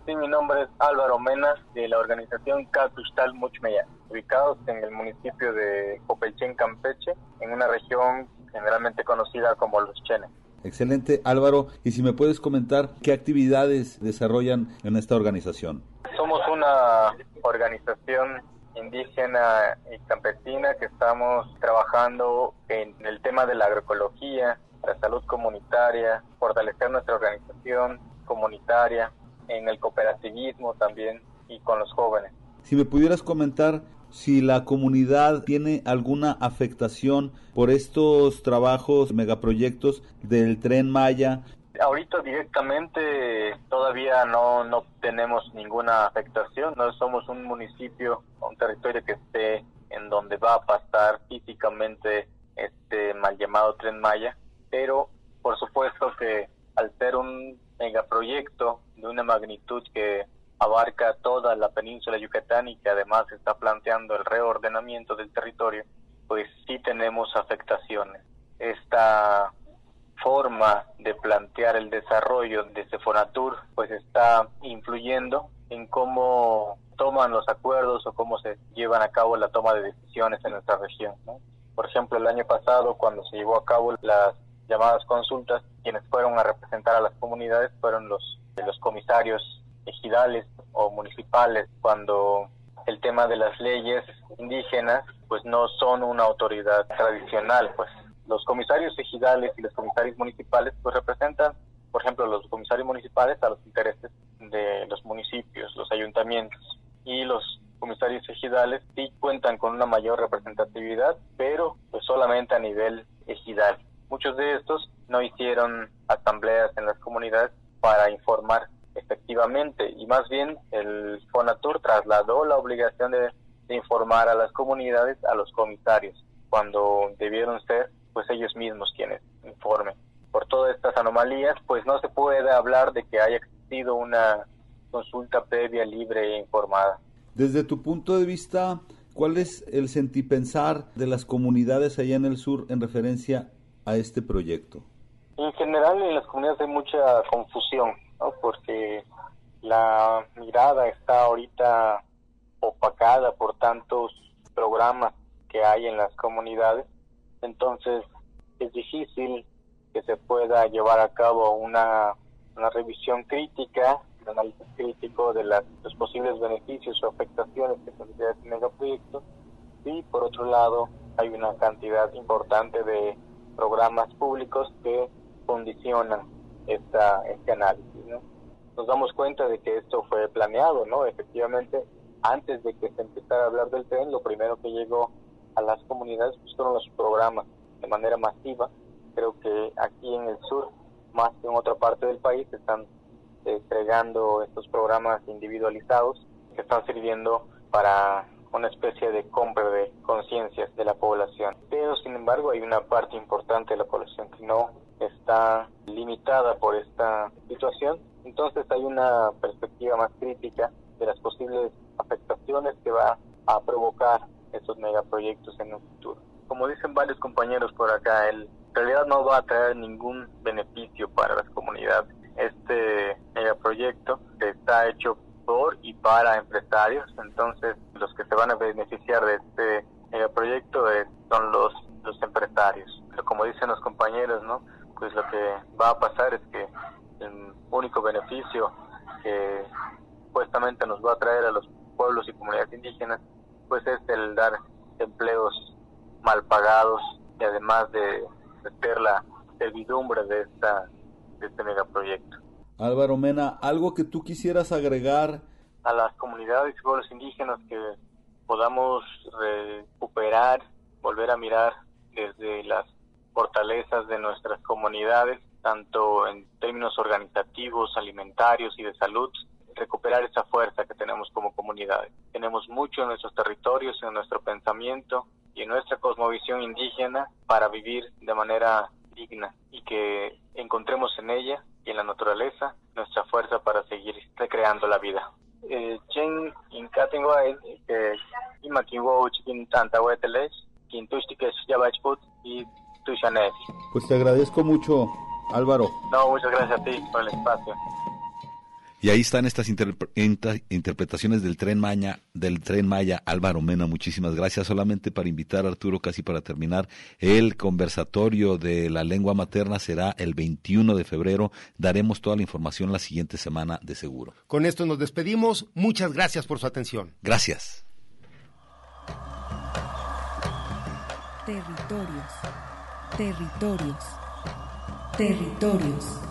Sí, mi nombre es Álvaro Mena de la organización Catustal Muchmeya, ubicados en el municipio de Copelchen, Campeche, en una región generalmente conocida como Los Chenes. Excelente, Álvaro. Y si me puedes comentar qué actividades desarrollan en esta organización. Somos una organización indígena y campesina que estamos trabajando en el tema de la agroecología, la salud comunitaria, fortalecer nuestra organización comunitaria, en el cooperativismo también y con los jóvenes. Si me pudieras comentar si la comunidad tiene alguna afectación por estos trabajos, megaproyectos del tren Maya. Ahorita directamente todavía no, no tenemos ninguna afectación, no somos un municipio, un territorio que esté en donde va a pasar físicamente este mal llamado tren Maya, pero por supuesto que al ser un megaproyecto de una magnitud que abarca toda la península Yucatán y que además está planteando el reordenamiento del territorio, pues sí tenemos afectaciones. Esta forma de plantear el desarrollo de Fonatur pues está influyendo en cómo toman los acuerdos o cómo se llevan a cabo la toma de decisiones en nuestra región. Por ejemplo, el año pasado, cuando se llevó a cabo las llamadas consultas, quienes fueron a representar a las comunidades fueron los, los comisarios ejidales o municipales, cuando el tema de las leyes indígenas pues no son una autoridad tradicional, pues. Los comisarios ejidales y los comisarios municipales pues representan, por ejemplo, los comisarios municipales a los intereses de los municipios, los ayuntamientos. Y los comisarios ejidales sí cuentan con una mayor representatividad, pero pues solamente a nivel ejidal. Muchos de estos no hicieron asambleas en las comunidades para informar efectivamente y más bien el Fonatur trasladó la obligación de, informar a las comunidades a los comisarios cuando debieron ser pues ellos mismos quienes informen. Por todas estas anomalías, pues no se puede hablar de que haya existido una consulta previa, libre e informada. Desde tu punto de vista, ¿cuál es el sentipensar de las comunidades allá en el sur en referencia a este proyecto? En general en las comunidades hay mucha confusión, porque la mirada está ahorita opacada por tantos programas que hay en las comunidades, entonces es difícil que se pueda llevar a cabo una, una revisión crítica, un análisis crítico de las, los posibles beneficios o afectaciones que tendría este megaproyecto. Y por otro lado hay una cantidad importante de programas públicos que condicionan esta, este análisis. ¿no? Nos damos cuenta de que esto fue planeado, ¿no? Efectivamente, antes de que se empezara a hablar del tren, lo primero que llegó a las comunidades pues, fueron los programas de manera masiva. Creo que aquí en el sur, más que en otra parte del país, están entregando estos programas individualizados que están sirviendo para una especie de compra de conciencias de la población. Pero, sin embargo, hay una parte importante de la población que no está limitada por esta situación. Entonces hay una perspectiva más crítica de las posibles afectaciones que va a provocar estos megaproyectos en un futuro. Como dicen varios compañeros por acá, en realidad no va a traer ningún beneficio para las comunidades. Este megaproyecto está hecho y para empresarios, entonces los que se van a beneficiar de este megaproyecto son los, los empresarios. Pero como dicen los compañeros, ¿no? pues lo que va a pasar es que el único beneficio que supuestamente nos va a traer a los pueblos y comunidades indígenas pues es el dar empleos mal pagados y además de meter la servidumbre de esta de este megaproyecto. Álvaro Mena, algo que tú quisieras agregar a las comunidades y pueblos indígenas que podamos recuperar, volver a mirar desde las fortalezas de nuestras comunidades, tanto en términos organizativos, alimentarios y de salud, recuperar esa fuerza que tenemos como comunidades. Tenemos mucho en nuestros territorios, en nuestro pensamiento y en nuestra cosmovisión indígena para vivir de manera digna y que encontremos en ella y en la naturaleza nuestra fuerza para seguir recreando la vida. Chen inkatingwa que imakiwo chikin tanta weteles, quintushtikes yabachput y pues te agradezco mucho, Álvaro. No, muchas gracias a ti por el espacio. Y ahí están estas interpretaciones del tren Maya, del tren Maya Álvaro Mena. Muchísimas gracias. Solamente para invitar a Arturo, casi para terminar, el conversatorio de la lengua materna será el 21 de febrero. Daremos toda la información la siguiente semana de seguro. Con esto nos despedimos. Muchas gracias por su atención. Gracias. Territorios. Territorios. Territorios.